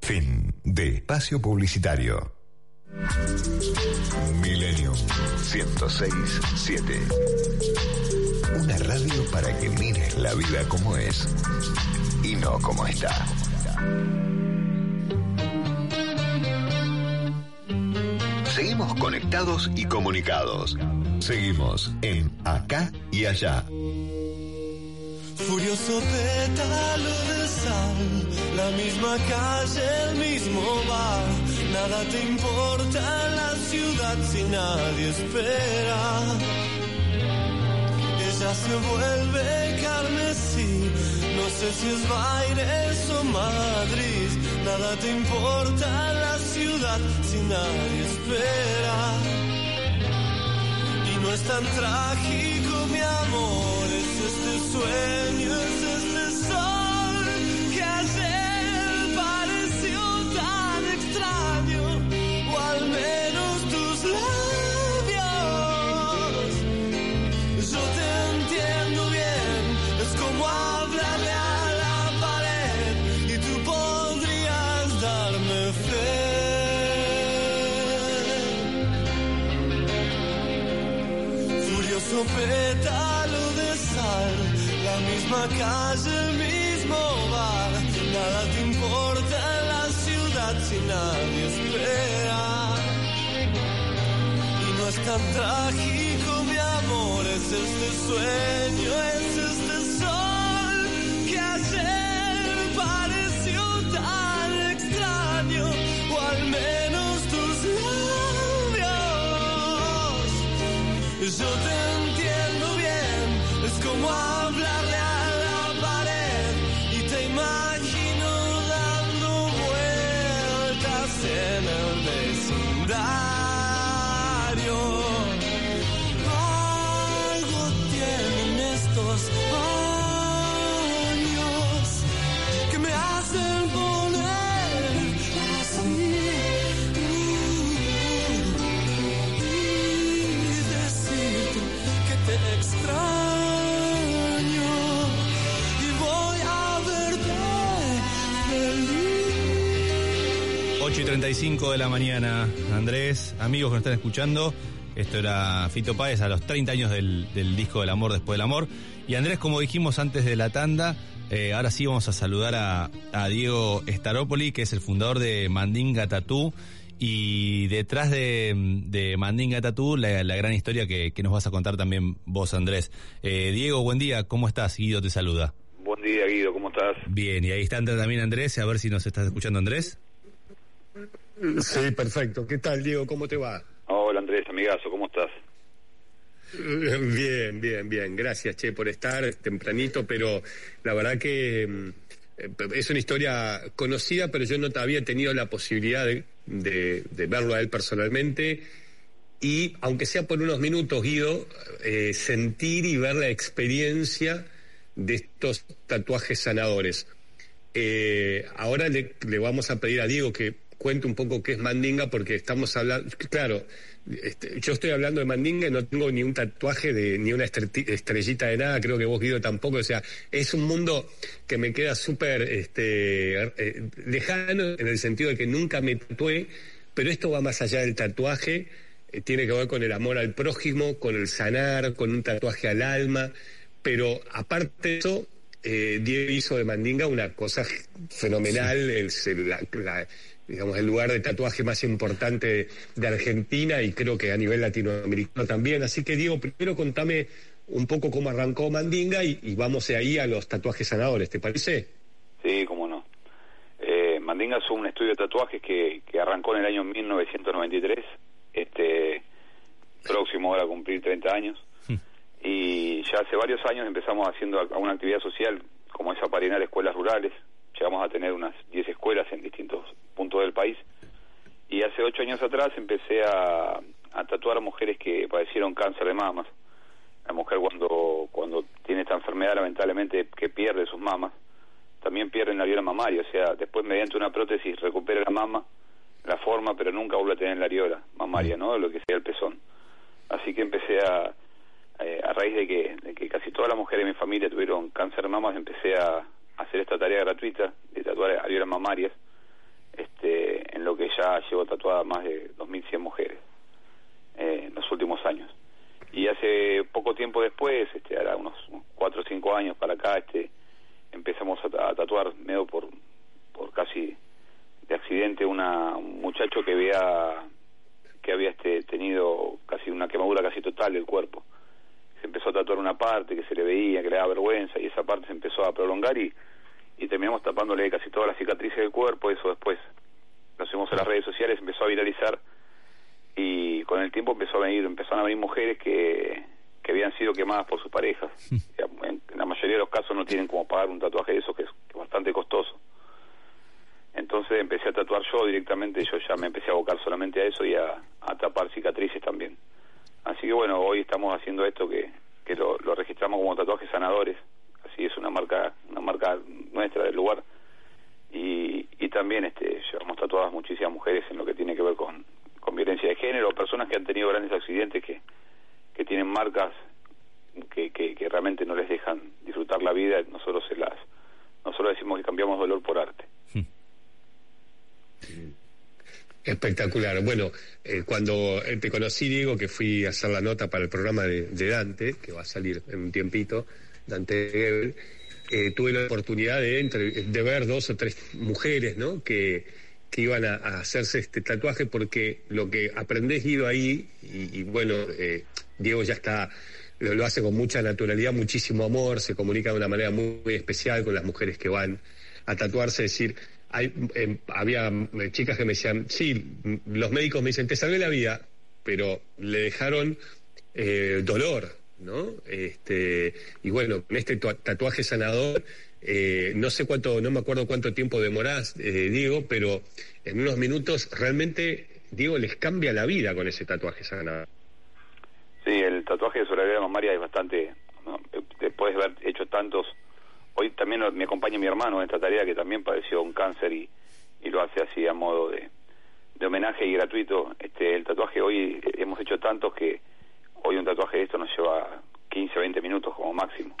Fin de espacio publicitario. Millennium 106.7 Una radio para que mires la vida como es y no como está. Seguimos conectados y comunicados. Seguimos en Acá y Allá. Furioso pétalo de sal, la misma calle, el mismo bar. Nada te importa la ciudad si nadie espera. Ella se vuelve carmesí, no sé si es Baires o Madrid. Nada te importa la ciudad si nadie espera. Y no es tan trágico, mi amor, es sueño, es sol que ayer pareció tan extraño, calle, mismo bar. Nada te importa en la ciudad si nadie espera. Y no es tan trágico, mi amor, es este sueño, 35 de la mañana, Andrés, amigos que nos están escuchando. Esto era Fito Páez a los 30 años del, del disco del amor después del amor. Y Andrés, como dijimos antes de la tanda, eh, ahora sí vamos a saludar a, a Diego Staropoli, que es el fundador de Mandinga Tatú. Y detrás de, de Mandinga Tatú, la, la gran historia que, que nos vas a contar también vos, Andrés. Eh, Diego, buen día, ¿cómo estás? Guido te saluda. Buen día, Guido, ¿cómo estás? Bien, y ahí está también Andrés, a ver si nos estás escuchando, Andrés. Sí, perfecto. ¿Qué tal, Diego? ¿Cómo te va? Hola, Andrés, amigazo, ¿cómo estás? Bien, bien, bien. Gracias, Che, por estar tempranito, pero la verdad que mm, eh, es una historia conocida, pero yo no había tenido la posibilidad de, de- de verlo a él personalmente. Y, aunque sea por unos minutos, Guido, eh, sentir y ver la experiencia de estos tatuajes sanadores. Eh, ahora le, le vamos a pedir a Diego que cuente un poco qué es Mandinga, porque estamos hablando, claro, este, yo estoy hablando de Mandinga y no tengo ni un tatuaje de ni una estrellita de nada, creo que vos Guido tampoco, o sea, es un mundo que me queda súper este, eh, lejano en el sentido de que nunca me tatué, pero esto va más allá del tatuaje, eh, tiene que ver con el amor al prójimo, con el sanar, con un tatuaje al alma, pero aparte de eso, eh, Diego hizo de Mandinga una cosa fenomenal, el, la- la- digamos, el lugar de tatuaje más importante de Argentina y creo que a nivel latinoamericano también. Así que Diego, primero contame un poco cómo arrancó Mandinga y, y vamos ahí a los tatuajes sanadores, ¿te parece? Sí, cómo no. Eh, Mandinga es un estudio de tatuajes que, que arrancó en el año 1993, este próximo ahora a cumplir 30 años. Y ya hace varios años empezamos haciendo alguna actividad social, como es aparinar escuelas rurales. Llegamos a tener unas 10 escuelas en distintos puntos del país. Y hace 8 años atrás empecé a, a tatuar a mujeres que padecieron cáncer de mamas. La mujer cuando, cuando tiene esta enfermedad lamentablemente que pierde sus mamas, también pierden la areola mamaria, o sea, después mediante una prótesis recupera la mama, la forma, pero nunca vuelve a tener la areola mamaria, ¿no? Lo que sea el pezón. Así que empecé a, eh, a raíz de que, de que casi todas las mujeres de mi familia tuvieron cáncer de mamas, empecé a hacer esta tarea gratuita de tatuar areolas mamarias, este, en lo que ya llevo tatuada más de 2.100 mujeres eh, en los últimos años. Y hace poco tiempo después, este, ahora unos 4 o 5 años para acá, este, empezamos a, a tatuar medio por, por casi de accidente una, un muchacho que había que había este, tenido casi una quemadura casi total del cuerpo. Se empezó a tatuar una parte que se le veía, que le daba vergüenza, y esa parte se empezó a prolongar y, y terminamos tapándole casi todas las cicatrices del cuerpo. Eso después lo subimos a las redes sociales, empezó a viralizar y con el tiempo empezó a venir, empezaron a venir mujeres que, que habían sido quemadas por sus parejas. En, en la mayoría de los casos no tienen como pagar un tatuaje de eso que es, que es bastante costoso. Entonces empecé a tatuar yo directamente, yo ya me empecé a abocar solamente a eso y a, a tapar cicatrices también. Así que bueno, hoy estamos haciendo esto que, que lo, lo registramos como tatuajes sanadores, así es una marca, una marca nuestra del lugar. Y, y también este llevamos tatuadas muchísimas mujeres en lo que tiene que ver con, con violencia de género, personas que han tenido grandes accidentes que, que tienen marcas que, que, que realmente no les dejan disfrutar la vida, nosotros se las nosotros decimos que cambiamos dolor por arte. Espectacular. Bueno, eh, cuando eh, te conocí, Diego, que fui a hacer la nota para el programa de, Dante, que va a salir en un tiempito, Dante eh, tuve la oportunidad de, de ver dos o tres mujeres, ¿no? Que, que iban a, hacerse este tatuaje porque lo que aprendés Guido ahí, y, bueno, eh, Diego ya está, lo, lo hace con mucha naturalidad, muchísimo amor, se comunica de una manera muy, muy especial con las mujeres que van a tatuarse, es decir, hay, eh, había chicas que me decían, sí, los médicos me dicen, te salvé la vida, pero le dejaron eh, dolor, ¿no? Este, y bueno, con este tua- tatuaje sanador, eh, no sé cuánto, no me acuerdo cuánto tiempo demorás, eh, Diego, pero en unos minutos realmente, Diego, les cambia la vida con ese tatuaje sanador. Sí, el tatuaje de soledad mamaria es bastante. ¿no? Después de haber hecho tantos. Hoy también me acompaña mi hermano en esta tarea que también padeció un cáncer y, y lo hace así a modo de, de homenaje y gratuito. Este, el tatuaje hoy hemos hecho tantos que hoy un tatuaje de esto nos lleva 15 20 minutos como máximo.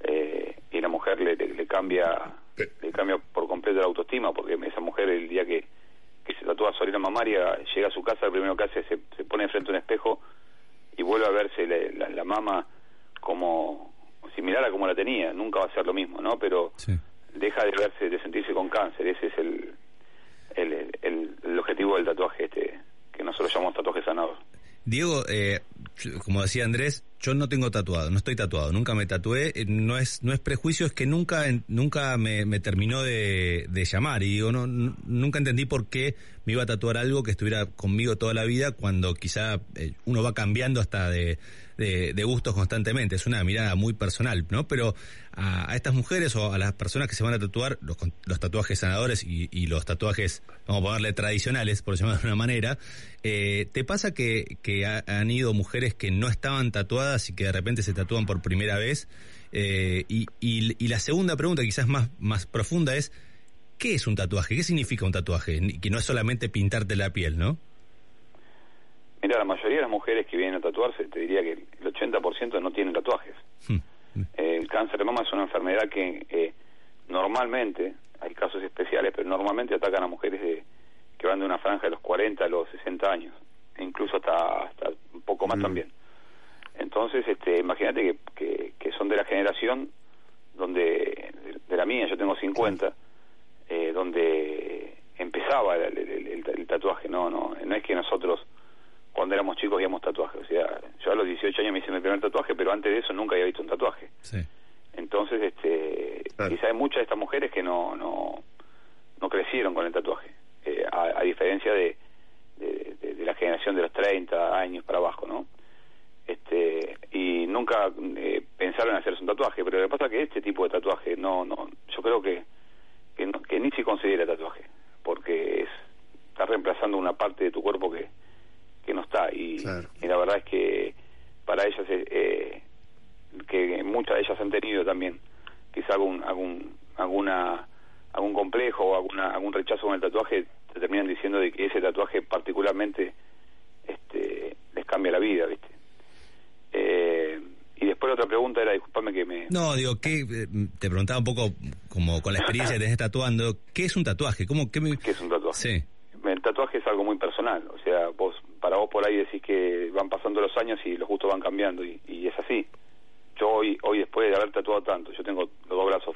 Eh, y la mujer le, le, le cambia le cambia por completo la autoestima porque esa mujer el día que, que se tatúa solera mamaria llega a su casa, lo primero que hace es se, se pone frente a un espejo y vuelve a verse la, la, la mama como similar a como la tenía, nunca va a ser lo mismo, ¿no? Pero deja de verse, de sentirse con cáncer, ese es el, el, el, el objetivo del tatuaje este que nosotros llamamos tatuaje sanador. Diego, eh, como decía Andrés, yo no tengo tatuado, no estoy tatuado, nunca me tatué, eh, no es no es prejuicio, es que nunca nunca me, me terminó de, de llamar y digo, no, nunca entendí por qué me iba a tatuar algo que estuviera conmigo toda la vida cuando quizá eh, uno va cambiando hasta de, de, gustos constantemente, es una mirada muy personal, ¿no? Pero a, estas mujeres o a las personas que se van a tatuar, los, tatuajes sanadores y, los tatuajes, vamos a ponerle tradicionales, por llamarlo de una manera, eh, ¿te pasa que, que ha- han ido mujeres que no estaban tatuadas y que de repente se tatúan por primera vez? Eh, y, la segunda pregunta, quizás más profunda, es ¿qué es un tatuaje? ¿Qué significa un tatuaje? Que no es solamente pintarte la piel, ¿no? Mira, la mayoría de las mujeres que vienen a tatuarse, te diría que el 80% no tienen tatuajes. Eh, el cáncer de mama es una enfermedad que eh, normalmente, hay casos especiales, pero normalmente atacan a mujeres de, que van de una franja de los 40 a los 60 años, e incluso hasta, hasta un poco más también. Entonces, este, imagínate que, que, que son de la generación donde, de, de la mía, yo tengo 50, eh, donde empezaba el, el- el- el tatuaje, no, no, no es que nosotros cuando éramos chicos veíamos tatuajes, o sea, yo a los 18 años me hice mi primer tatuaje, pero antes de eso nunca había visto un tatuaje. Sí. Entonces, este, quizá hay muchas de estas mujeres que no, no, no crecieron con el tatuaje, eh, a, a diferencia de, de, de- de la generación de los 30 años para abajo, ¿no? Este, y nunca eh, pensaron en hacerse un tatuaje, pero lo que pasa es que este tipo de tatuaje no, no, yo creo que, que, no- que considera tatuaje, porque es, está reemplazando una parte de tu cuerpo que, que no está, y, y la verdad es que para ellas eh, que muchas de ellas han tenido también quizá algún algún alguna algún complejo o alguna algún rechazo con el tatuaje te terminan diciendo de que ese tatuaje particularmente este les cambia la vida viste después la otra pregunta era disculpame que me No, digo, ¿qué, eh, te preguntaba un poco, como con la experiencia que tenés tatuando, ¿qué es un tatuaje? ¿Cómo, qué, me... ¿Qué es un tatuaje? Sí. el tatuaje es algo muy personal, o sea, vos para vos por ahí decís que van pasando los años y los gustos van cambiando y, y es así. Yo hoy hoy después de haber tatuado tanto, yo tengo los dos brazos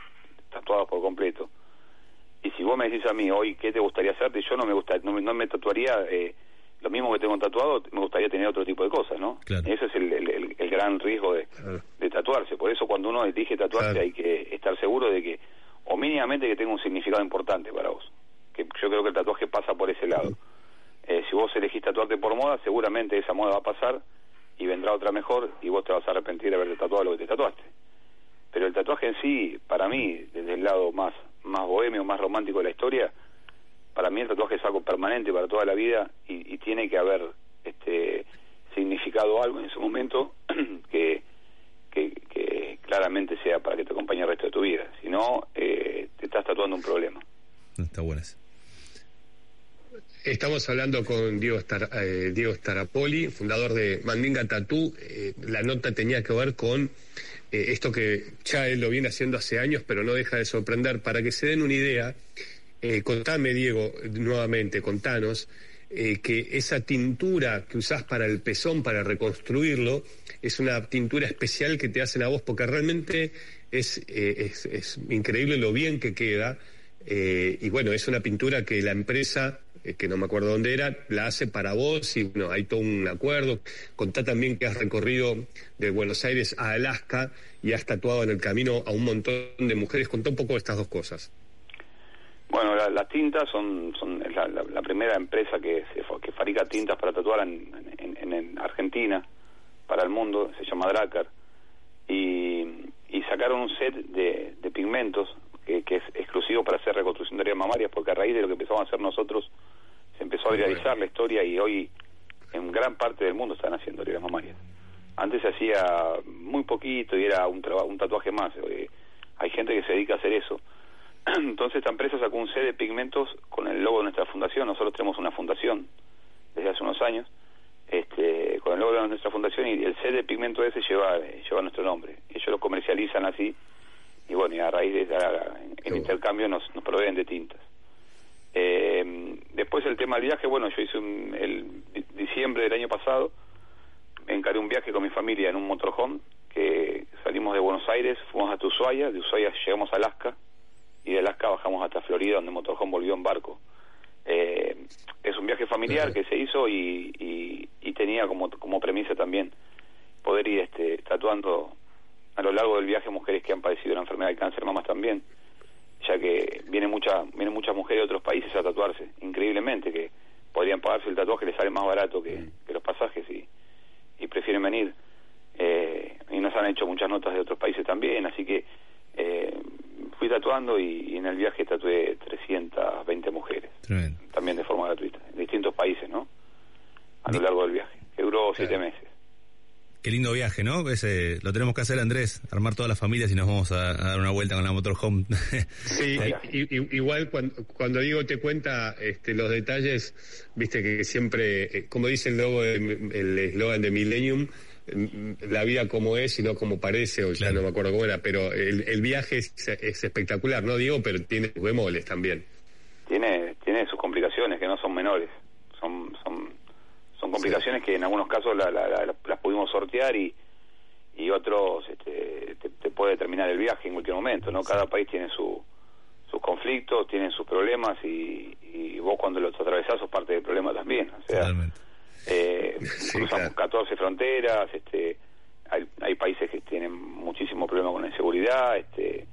tatuados por completo. Y si vos me decís a mí hoy qué te gustaría hacerte, yo no me gusta no, me- no me tatuaría eh, lo mismo que tengo tatuado, me gustaría tener otro tipo de cosas, ¿no? Ese es el, el- el- el gran riesgo de, de tatuarse. Por eso cuando uno elige tatuarse hay que estar seguro de que, o mínimamente que tenga un significado importante para vos. Que yo creo que el tatuaje pasa por ese lado. Eh, si vos elegís tatuarte por moda, seguramente esa moda va a pasar y vendrá otra mejor y vos te vas a arrepentir de haberte tatuado lo que te tatuaste. Pero el tatuaje en sí, para mí, desde el lado más, más bohemio, más romántico de la historia, para mí el tatuaje es algo permanente para toda la vida y, y tiene que haber este significado algo en su momento que, que, que claramente sea para que te acompañe el resto de tu vida. Si no, eh, te estás tatuando un problema. Está bueno eso. Estamos hablando con Diego, Star- eh, Diego Starapoli, fundador de Mandinga Tatú. Eh, la nota tenía que ver con eh, esto que ya él lo viene haciendo hace años, pero no deja de sorprender. Para que se den una idea, Eh, contame, Diego, nuevamente, contanos, eh, que esa tintura que usás para el pezón, para reconstruirlo, es una tintura especial que te hacen a vos, porque realmente es, eh, es, es increíble lo bien que queda. eh, y bueno, es una pintura que la empresa, que no me acuerdo dónde era, la hace para vos y bueno, hay todo un acuerdo. Contá también que has recorrido de Buenos Aires a Alaska y has tatuado en el camino a un montón de mujeres. Contá un poco de estas dos cosas. Bueno, la- las tintas son, son la, la- la primera empresa que, que fabrica tintas para tatuar en, en- en- en Argentina, para el mundo, se llama Dracar, y, y sacaron un set de, de pigmentos que, que es exclusivo para hacer reconstrucción de áreas mamarias, porque a raíz de lo que empezamos a hacer nosotros, se empezó a viralizar la historia y hoy en gran parte del mundo están haciendo áreas mamarias. Antes se hacía muy poquito y era un, traba- un tatuaje más. eh, hay gente que se dedica a hacer eso. Entonces esta empresa sacó un set de pigmentos con el logo de nuestra fundación. Nosotros tenemos una fundación desde hace unos años este, con el logo de nuestra fundación y el set de pigmento ese lleva, lleva nuestro nombre. Ellos lo comercializan así y bueno, y a raíz de esa- el intercambio nos, nos proveen de tintas. Eh, después el tema del viaje, bueno, yo hice un- el di- diciembre del año pasado, me encaré un viaje con mi familia en un motorhome, que salimos de Buenos Aires, fuimos hasta Ushuaia, de Ushuaia llegamos a Alaska, y de Alaska bajamos hasta Florida, donde motorhome volvió en barco. Eh, es un viaje familiar que se hizo y, y, y tenía como, como premisa también poder ir este, tatuando a lo largo del viaje mujeres que han padecido la enfermedad de cáncer, mamás también, ya que vienen mucha, vienen muchas mujeres de otros países a tatuarse, increíblemente, que podrían pagarse el tatuaje, les sale más barato que, que los pasajes y, y prefieren venir. Eh, y nos han hecho muchas notas de otros países también, así que eh, fui tatuando y, y en el viaje tatué 320 mujeres, Tremendo. también de forma gratuita, en distintos países, ¿no? A lo largo del viaje, que duró siete meses. Qué lindo viaje, ¿no? Ese, lo tenemos que hacer, Andrés, armar todas las familias y nos vamos a, a dar una vuelta con la motorhome. Sí, i- i- igual cuando, cuando Diego te cuenta este, los detalles, viste que siempre, eh, como dice el logo, de- el eslogan de Millennium, la vida como es y no como parece, o ya no me acuerdo cómo era, pero el, el viaje es, es espectacular, ¿no, Diego? Pero tiene sus bemoles también. tiene tiene sus complicaciones que no son menores. Son son son complicaciones que en algunos casos la- la- la- las pudimos sortear y y otros este, te, te puede terminar el viaje en cualquier momento no cada país tiene su sus conflictos tienen sus problemas y, y vos cuando los atravesás sos parte del problema también o sea eh, cruzamos 14 fronteras este hay, hay países que tienen muchísimo problema con la inseguridad este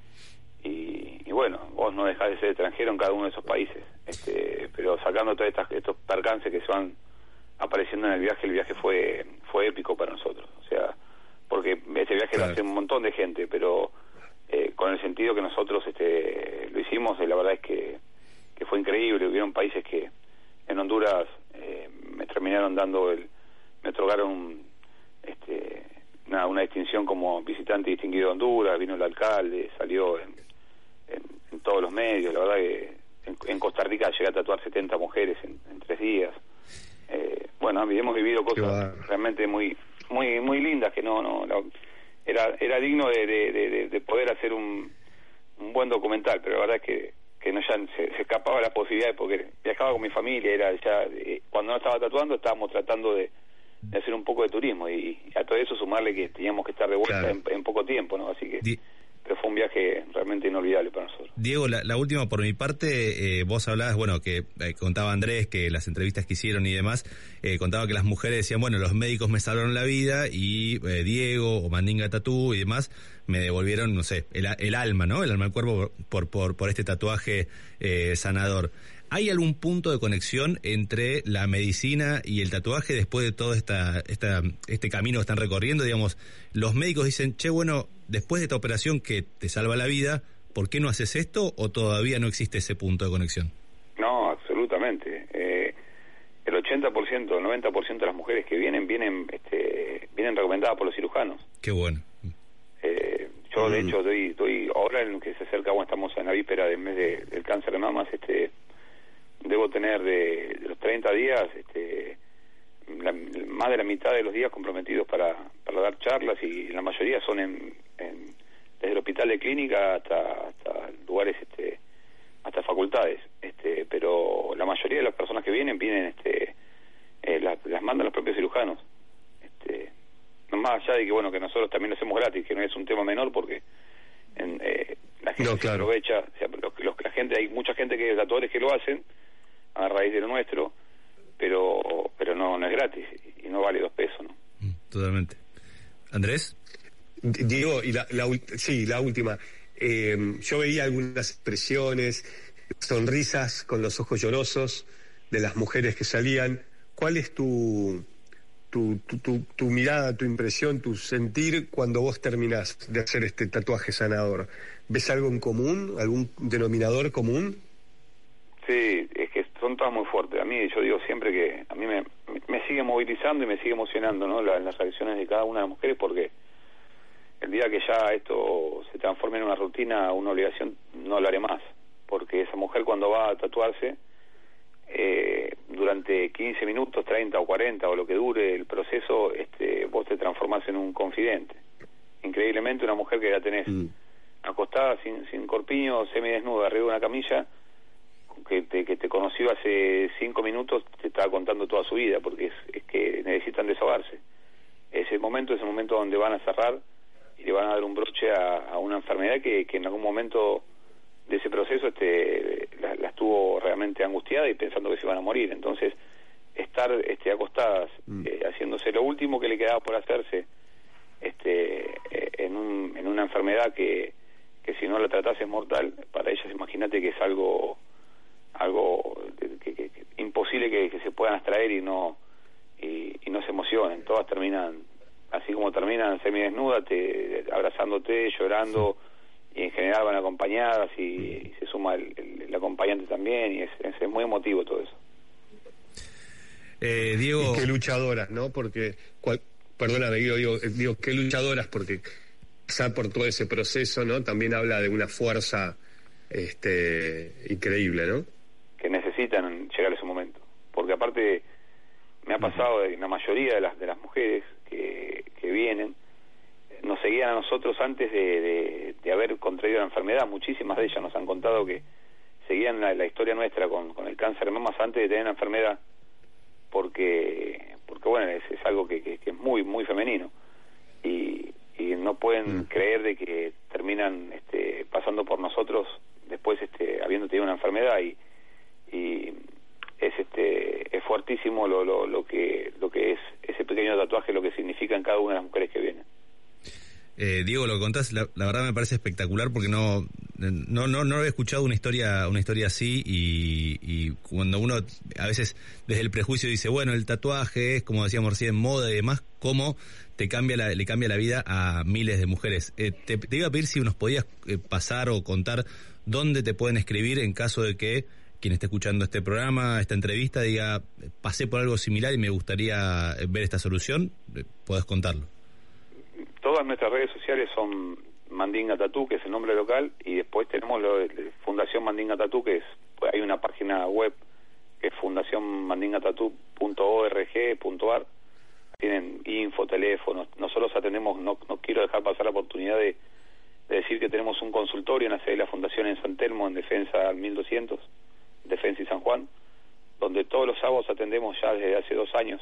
y, y bueno vos no dejás de ser extranjero en cada uno de esos países este pero sacando todos estas, estos percances que se van apareciendo en el viaje el viaje fue fue épico para nosotros o sea porque este viaje lo hace un montón de gente pero eh, con el sentido que nosotros este lo hicimos eh, la verdad es que, que fue increíble hubieron países que en Honduras eh, me terminaron dando el me otorgaron este una, una distinción como visitante distinguido de Honduras vino el alcalde salió en, en, en todos los medios la verdad que en, en Costa Rica llegué a tatuar 70 mujeres en, en tres días. Eh, bueno hemos vivido cosas realmente muy muy muy lindas que no no, era era digno de- de- de poder hacer un, un buen documental pero la verdad es que que no ya se, se escapaba la posibilidad porque viajaba con mi familia era ya eh, cuando no estaba tatuando estábamos tratando de, de hacer un poco de turismo y, y a todo eso sumarle que teníamos que estar de vuelta en, en poco tiempo no así que fue un viaje realmente inolvidable para nosotros Diego, la, la última por mi parte, eh, vos hablabas, bueno, que eh, contaba Andrés que las entrevistas que hicieron y demás, eh, contaba que las mujeres decían, bueno, los médicos me salvaron la vida y Diego o Mandinga Tatú y demás me devolvieron, no sé, el, alma, ¿no? El alma al cuerpo por, por, por este tatuaje sanador. ¿Hay algún punto de conexión entre la medicina y el tatuaje después de todo esta, esta, este camino que están recorriendo? Digamos, los médicos dicen, che, bueno, después de esta operación que te salva la vida, ¿por qué no haces esto o todavía no existe ese punto de conexión? No, absolutamente. Eh, el 80%, el 90% de las mujeres que vienen vienen este, vienen recomendadas por los cirujanos. Qué bueno. Eh, yo, de hecho, doy, doy ahora en lo que se acerca, bueno, estamos en la víspera del mes de- del cáncer de mamas, este, debo tener de, de los 30 días este, la- más de la mitad de los días comprometidos para, para dar charlas y la mayoría son en, en- desde el hospital de clínica hasta, hasta lugares, este, hasta facultades este, pero la mayoría de las personas que vienen vienen, este, eh, las, las mandan los propios cirujanos. Este, no más allá de que bueno que nosotros también lo hacemos gratis, que no es un tema menor porque en, eh, la gente No, se aprovecha, o sea, los- los- la gente hay mucha gente que tatuadores que lo hacen a raíz de lo nuestro, pero pero no no es gratis y no vale dos pesos, ¿no? Totalmente. Andrés. Diego, y la, la ul- sí, la última. Eh, yo veía algunas expresiones, sonrisas con los ojos llorosos de las mujeres que salían. ¿Cuál es tu, tu, tu, tu- tu mirada, tu impresión, tu sentir cuando vos terminás de hacer este tatuaje sanador? ¿Ves algo en común, algún denominador común? Sí, es que son todas muy fuertes. A mí, yo digo siempre que a mí me, me sigue movilizando y me sigue emocionando, ¿no? La- las reacciones de cada una de las mujeres porque el día que ya esto se transforme en una rutina, una obligación, no lo haré más. Porque esa mujer cuando va a tatuarse, eh, durante 15 minutos, 30 o 40 o lo que dure el proceso, este, vos te transformás en un confidente. Increíblemente una mujer que ya tenés acostada sin, sin corpiño, semidesnuda, arriba de una camilla, que te, que te conoció hace cinco minutos, te estaba contando toda su vida, porque es, es que necesitan desahogarse. Ese momento es el momento donde van a cerrar y le van a dar un broche a, a una enfermedad que, que en algún momento de ese proceso este, la, la estuvo realmente angustiada y pensando que se iban a morir. Entonces, estar este, acostadas, eh, haciéndose lo último que le quedaba por hacerse este, eh, en, un, en una enfermedad que, que si no la tratase es mortal, para ellas imagínate que es algo algo que, que- que- imposible que, que se puedan abstraer y no y, y no se emocionen todas terminan así como terminan semidesnudas te, abrazándote llorando y en general van acompañadas y, y se suma el, el- el acompañante también y es, es- es muy emotivo todo eso Eh, Diego. Y qué luchadoras, ¿no? Porque, cual- perdóname, digo, digo, eh, digo, qué luchadoras, porque pasar por todo ese proceso, ¿no? También habla de una fuerza este, increíble, ¿no? Necesitan llegar a ese momento. Porque aparte me ha pasado de la mayoría de las de las mujeres que, que vienen nos seguían a nosotros antes de, de- de haber contraído la enfermedad. Muchísimas de ellas nos han contado que seguían la, la historia nuestra con, con el cáncer de mamas antes de tener la enfermedad porque porque bueno es, es algo que, que- que es muy muy femenino y, y no pueden creer de que terminan este, pasando por nosotros después este, habiendo tenido una enfermedad y, y es este es fuertísimo lo, lo, lo que lo que es ese pequeño tatuaje lo que significa en cada una de las mujeres que vienen Eh, Diego, lo que contás, la, verdad me parece espectacular porque no, no, no, no había escuchado una historia, una historia así y, y cuando uno a veces desde el prejuicio dice, bueno, el tatuaje es, como decíamos recién, moda y demás, cómo te cambia la, le cambia la vida a miles de mujeres. Eh, te, te iba a pedir si nos podías eh, pasar o contar dónde te pueden escribir en caso de que quien esté escuchando este programa, esta entrevista, diga, pasé por algo similar y me gustaría eh, ver esta solución, eh, podés contarlo. todas nuestras redes sociales son Mandinga Tatú, que es el nombre local, y después tenemos de Fundación Mandinga Tatú, que es hay una página web que es fundacionmandingatatú.org.ar tienen info, teléfono, nosotros atendemos, no, no quiero dejar pasar la oportunidad de, de decir que tenemos un consultorio en la sede de la Fundación en San Telmo, en Defensa al 1200, Defensa y San Juan, donde todos los sábados atendemos ya desde hace dos años.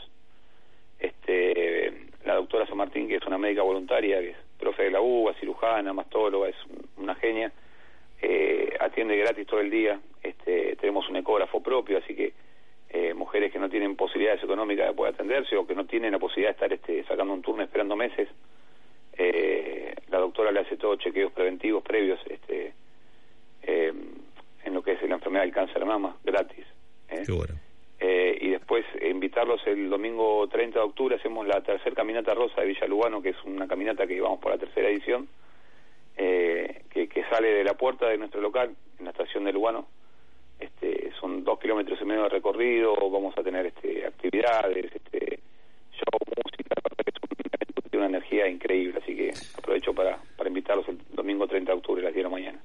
Este la doctora San Martín, que es una médica voluntaria, que es profe de la UBA, cirujana, mastóloga, es un- una genia, eh, atiende gratis todo el día, este, tenemos un ecógrafo propio, así que eh, mujeres que no tienen posibilidades económicas de poder atenderse o que no tienen la posibilidad de estar este, sacando un turno esperando meses, eh, la doctora le hace todos chequeos preventivos previos este, eh, en lo que es la enfermedad del cáncer de mama, gratis. ¿eh? Qué bueno. Eh, y después eh, invitarlos el domingo 30 de octubre hacemos la tercer caminata rosa de Villa Lugano que es una caminata que vamos por la tercera edición eh, que, que sale de la puerta de nuestro local en la estación de Lugano este, son dos kilómetros y medio de recorrido vamos a tener este actividades este show música la verdad que es un evento que tiene una energía increíble así que aprovecho para, para invitarlos el domingo 30 de octubre a las 10 de la mañana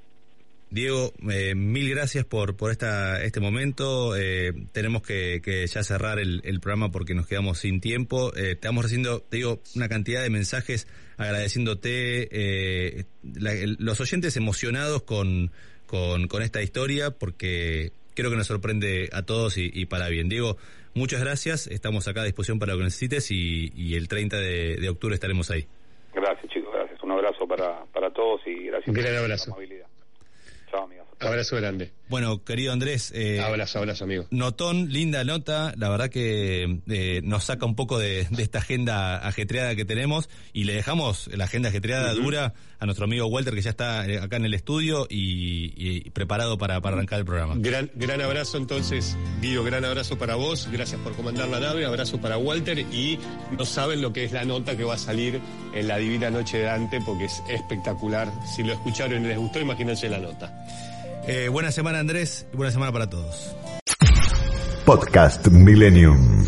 Diego, eh, mil gracias por, por esta, este momento. Eh, tenemos que, que ya cerrar el, el programa porque nos quedamos sin tiempo. Eh, estamos recibiendo, te digo, una cantidad de mensajes agradeciéndote. eh, la- el- los oyentes emocionados con, con, con esta historia porque creo que nos sorprende a todos y, y para bien. Diego, muchas gracias, estamos acá a disposición para lo que necesites y, y el 30 de, de octubre estaremos ahí. Gracias, chicos, gracias. Un abrazo para, para todos y gracias Gran por la abrazo. amabilidad. Chao, amigos. Abrazo grande. Bueno, querido Andrés, eh, Abrazo, abrazo, amigo. Notón, linda nota, la verdad que eh, nos saca un poco de, de esta agenda ajetreada que tenemos y le dejamos la agenda ajetreada dura a nuestro amigo Walter que ya está eh, acá en el estudio y, y preparado para, para arrancar el programa. Gran, gran abrazo entonces, Guido, gran abrazo para vos, gracias por comandar la nave, abrazo para Walter y no saben lo que es la nota que va a salir en la Divina Noche de Dante porque es espectacular. Si lo escucharon y les gustó, imagínense la nota. Eh, buena semana Andrés y buena semana para todos. Podcast Millennium.